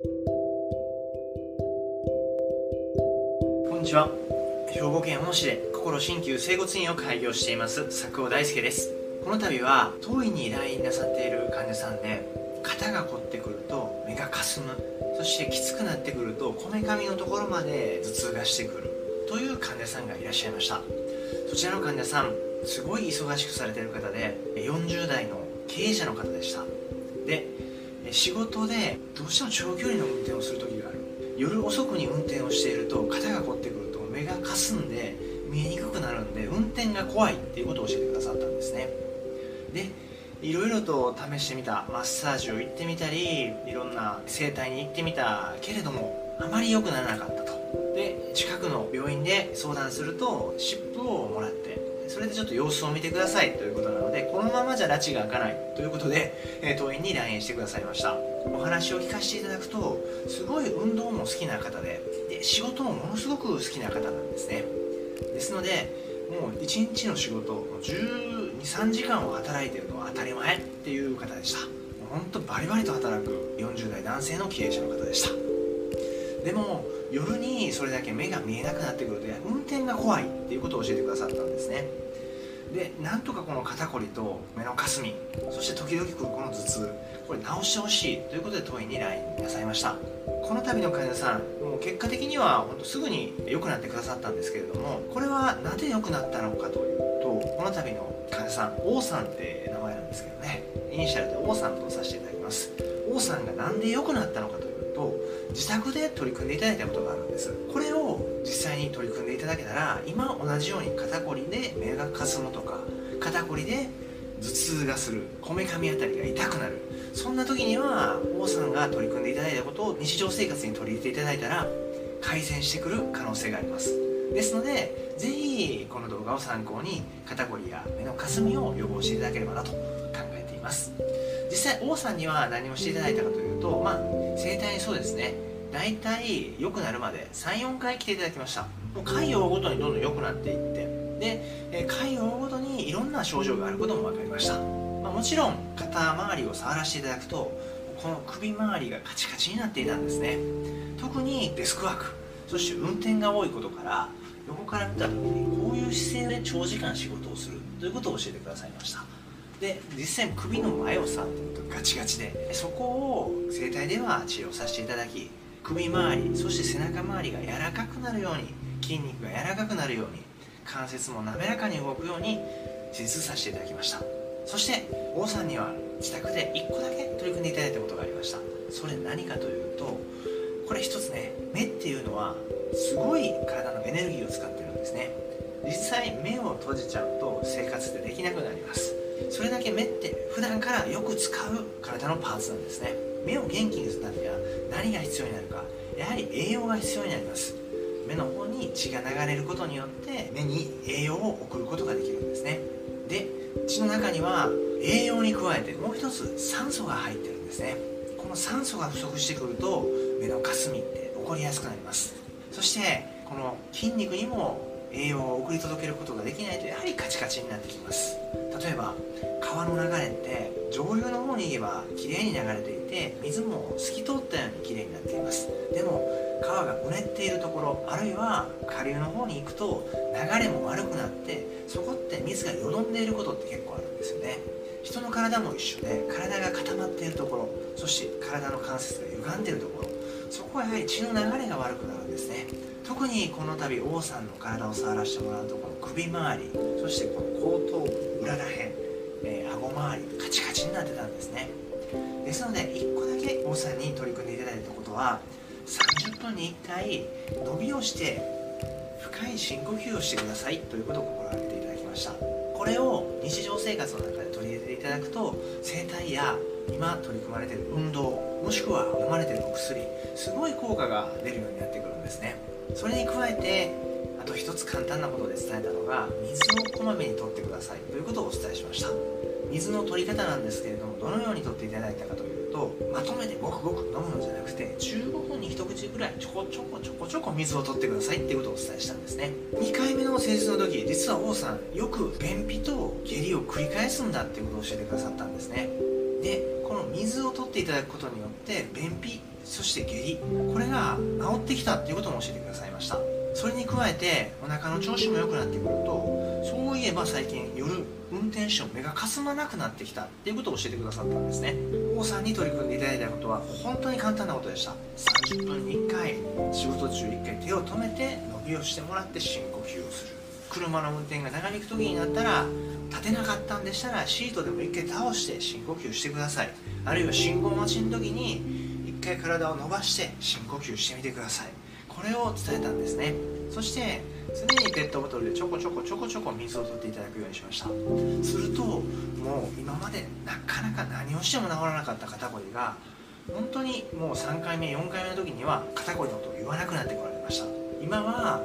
こんにちは。兵庫県小野市で心鍼灸整骨院を開業しています佐久尾大輔です。この度は当院に来院なさっている患者さんで肩が凝ってくると目がかすむそしてきつくなってくるとこめかみのところまで頭痛がしてくるという患者さんがいらっしゃいました。そちらの患者さんすごい忙しくされてる方で40代の経営者の方でした。で仕事でどうしても長距離の運転をする時がある。夜遅くに運転をしていると肩が凝ってくると目がかすんで見えにくくなるんで運転が怖いっていうことを教えてくださったんですね。でいろいろと試してみたマッサージを行ってみたりいろんな整体に行ってみたけれどもあまり良くならなかったと。で近くの病院で相談すると湿布をもらってそれでちょっと様子を見てくださいということなのでこのままじゃ拉致が開かないということで、え当院に来院してくださいました。お話を聞かせていただくとすごい運動も好きな方でで仕事もものすごく好きな方なんですね。ですのでもう1日の仕事123時間を働いてるのは当たり前っていう方でした。本当バリバリと働く40代男性の経営者の方でした。でも夜にそれだけ目が見えなくなってくると運転が怖いっていうことを教えてくださったんですね。でなんとかこの肩こりと目のかすみそして時々来るこの頭痛これ治してほしいということで当院に来院なさいました。この度の患者さんもう結果的には本当すぐに良くなってくださったんですけれどもこれはなぜ良くなったのかというとこの度の患者さん王さんって名前なんですけどね。イニシャルで王さんとさせていただきます。王さんが何で良くなったのかというと自宅で取り組んでいただいたことがあるんです。これを実際に取り組んでいただけたら今同じように肩こりで目がかすむとか肩こりで頭痛がするこめかみあたりが痛くなる。そんな時には王さんが取り組んでいただいたことを日常生活に取り入れていただいたら改善してくる可能性があります。ですのでぜひこの動画を参考に肩こりや目のかすみを予防していただければなと考えています。実際王さんには何をしていただいたかというとまあ整体にそうですね。大体良くなるまで34回来ていただきました。もう回を追うごとにどんどん良くなっていって。で回を追うごとにいろんな症状があることも分かりました、まあ、もちろん肩周りを触らせていただくとこの首周りがカチカチになっていたんですね。特にデスクワーク。そして運転が多いことから横から見た時にこういう姿勢で長時間仕事をするということを教えてくださいました。で実際首の前を触ってるとガチガチで。そこを整体では治療させていただき首周りそして背中周りが柔らかくなるように筋肉が柔らかくなるように関節も滑らかに動くように施術させていただきました。そして王さんには自宅で1個だけ取り組んでいただいたことがありました。それ何かというとこれ一つね目っていうのはすごい体のエネルギーを使ってるんですね。実際目を閉じちゃうと生活ってできなくなります。それだけ目って普段からよく使う体のパーツなんですね。目を元気にするためには何が必要になるか。やはり栄養が必要になります。目の方に血が流れることによって目に栄養を送ることができるんですね。で血の中には栄養に加えてもう一つ酸素が入ってるんですね。この酸素が不足してくると目のかすみって起こりやすくなります。そしてこの筋肉にも栄養を送り届けることができないとやはりカチカチになってきます。例えば川の流れって上流の方に行けばきれいに流れていて水も透き通ったようにきれいになっています。でも川がうねっているところあるいは下流の方に行くと流れも悪くなってそこって水がよどんでいることって結構あるんですよね。人の体も一緒で体が固まっているところそして体の関節が歪んでいるところ。そこはやはり血の流れが悪くなるんですね。特にこの度王さんの体を触らせてもらうとこの首周りそしてこの後頭部裏らへん、えー、顎周りカチカチになってたんですね。ですので1個だけ王さんに取り組んでいただいたことは30分に1回伸びをして深い深呼吸をしてくださいということを心がけていただきました。これを日常生活の中で取り入れていただくと整体や今取り組まれている運動もしくは飲まれているお薬すごい効果が出るようになってくるんですね。それに加えてあと一つ簡単なことで伝えたのが水をこまめにとってくださいということをお伝えしました。水の取り方なんですけれどもどのようにとっていただいたかというとまとめてごくごく飲むのじゃなくて15分に一口ぐらいちょこちょこちょこちょこ水を取ってくださいっていうことをお伝えしたんですね。2回目の施術の時実は王さんよく便秘と下痢を繰り返すんだっていうことを教えてくださったんですね。でこの水を取っていただくことによって便秘そして下痢これが治ってきたっていうことも教えてくださいました。それに加えてお腹の調子も良くなってくるとそういえば最近夜運転手も目がかすまなくなってきたっていうことを教えてくださったんですね。王さんに取り組んでいただいたことは本当に簡単なことでした。30分に1回仕事中1回手を止めて伸びをしてもらって深呼吸をする。車の運転が長引く時になったら立てなかったんでしたらシートでも1回倒して深呼吸してください。あるいは信号待ちの時に1回体を伸ばして深呼吸してみてください。これを伝えたんですね。そして常にペットボトルでちょこちょこちょこちょこ水を取っていただくようにしました。するともう今までなかなか何をしても治らなかった肩こりが本当にもう3回目4回目の時には肩こりのことを言わなくなってこられました。今は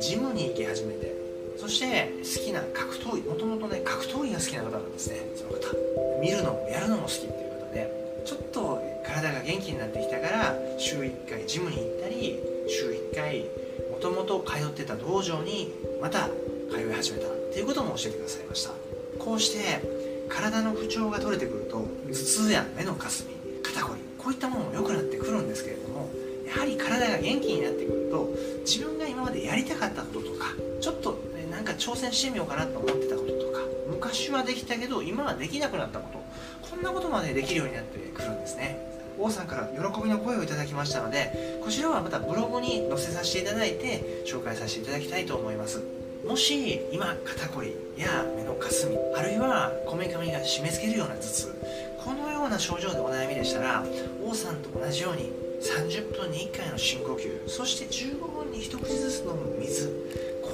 ジムに行き始めてそして好きな格闘技もともとね格闘技が好きな方なんですねその方。見るのもやるのも好きっていう方でちょっと体が元気になってきたから週1回ジムに行ったり週1回ともと通ってた道場にまた通い始めたっていうことも教えてくださいました。こうして体の不調が取れてくると頭痛や目のかすみ肩こりこういったものも良くなってくるんですけれどもやはり体が元気になってくると自分が今までやりたかったこととかちょっと、なんか挑戦してみようかなと思ってたこととか昔はできたけど今はできなくなったことこんなことまでできるようになってくるんですね。王さんから喜びの声をいただきましたのでこちらはまたブログに載せさせていただいて紹介させていただきたいと思います。もし今肩こりや目のかすみあるいはこめかみが締め付けるような頭痛このような症状でお悩みでしたら王さんと同じように30分に1回の深呼吸そして15分に一口ずつ飲む水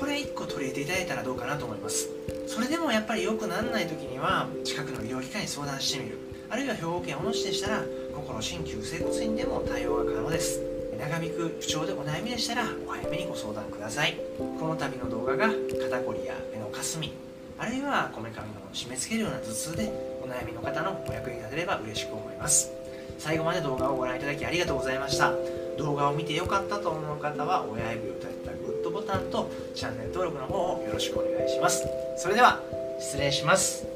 これ1個取り入れていただいたらどうかなと思います。それでもやっぱり良くならない時には近くの医療機関に相談してみる。あるいは兵庫県小野市でしたら心鍼灸整骨院でも対応が可能です。長引く不調でお悩みでしたらお早めにご相談ください。この度の動画が肩こりや目のかすみあるいはこめかみの締め付けるような頭痛でお悩みの方のお役に立てれば嬉しく思います。最後まで動画をご覧いただきありがとうございました。動画を見てよかったと思う方は親指を立てたグッドボタンとチャンネル登録の方をよろしくお願いします。それでは失礼します。